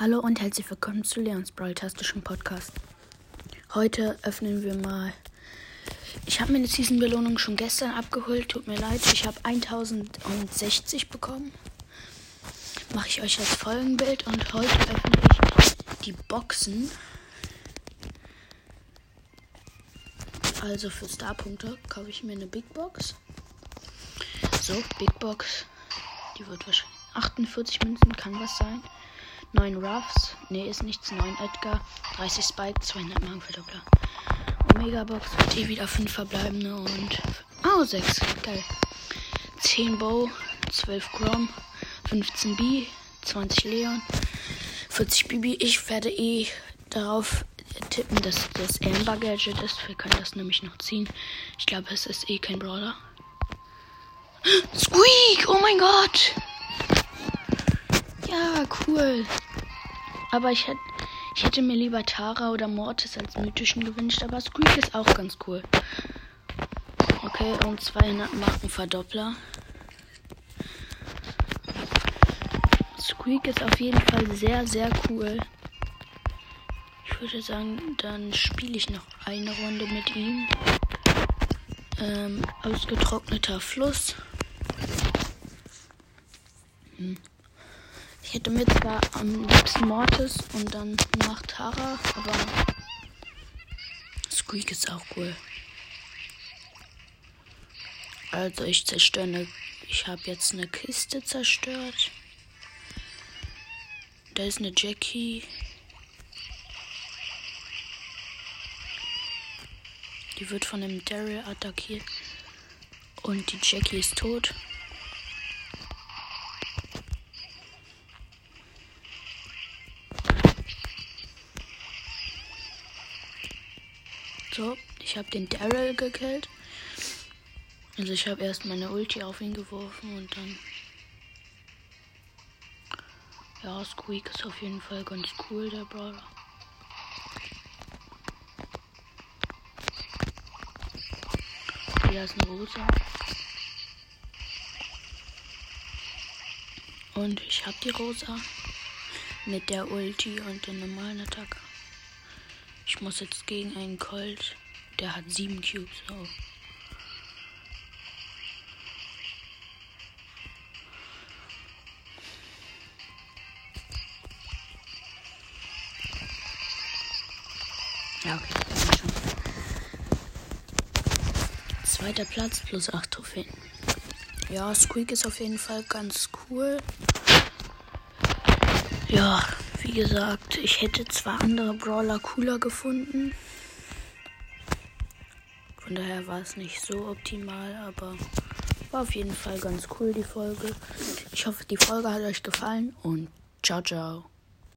Hallo und herzlich willkommen zu Leons Brawl-tastischen Podcast. Heute öffnen wir mal. Ich habe meine Season-Belohnung schon gestern abgeholt. Tut mir leid, ich habe 1060 bekommen. Mache ich euch als Folgenbild und heute öffne ich die Boxen. Also für Starpunkte kaufe ich mir eine Big Box. So, Big Box. Die wird wahrscheinlich 48 Münzen, kann was sein. 9 Ruffs. Ne, ist nichts. 9 Edgar. 30 Spike. 200 Magenverdoppler. Omega Box. T wieder 5 verbleibende und. Oh, 6. Geil. 10 Bow. 12 Grom. 15 B. 20 Leon. 40 Bibi. Ich werde eh darauf tippen, dass das Amber Gadget ist. Wir können das nämlich noch ziehen. Ich glaube, es ist eh kein Brawler. Squeak! Oh mein Gott! Ja, cool. Aber ich hätte, ich hätte mir lieber Tara oder Mortis als mythischen gewünscht, aber Squeak ist auch ganz cool. Okay, und 200 Markenverdoppler. Squeak ist auf jeden Fall sehr, sehr cool. Ich würde sagen, dann spiele ich noch eine Runde mit ihm. Ähm, ausgetrockneter Fluss. Hm. Ich hätte mir zwar am liebsten Mortis und dann nach Tara, aber Squeak ist auch cool. Also ich zerstöre eine. Ich habe jetzt eine Kiste zerstört. Da ist eine Jackie. Die wird von einem Daryl attackiert. Und die Jackie ist tot. So, ich habe den Daryl gekillt. Also ich habe erst meine Ulti auf ihn geworfen und dann. Ja, Squeak ist auf jeden Fall ganz cool, der Brawler. Hier ist eine Rosa. Und ich habe die Rosa mit der Ulti und den normalen Attacke. Ich muss jetzt gegen einen Colt. Der hat sieben Cubes. Oh. Ja, okay. Zweiter Platz plus 8 Trophäen. Ja, Squeak ist auf jeden Fall ganz cool. Ja, wie gesagt, ich hätte zwar andere Brawler cooler gefunden. Von daher war es nicht so optimal, aber war auf jeden Fall ganz cool die Folge. Ich hoffe, die Folge hat euch gefallen und ciao, ciao.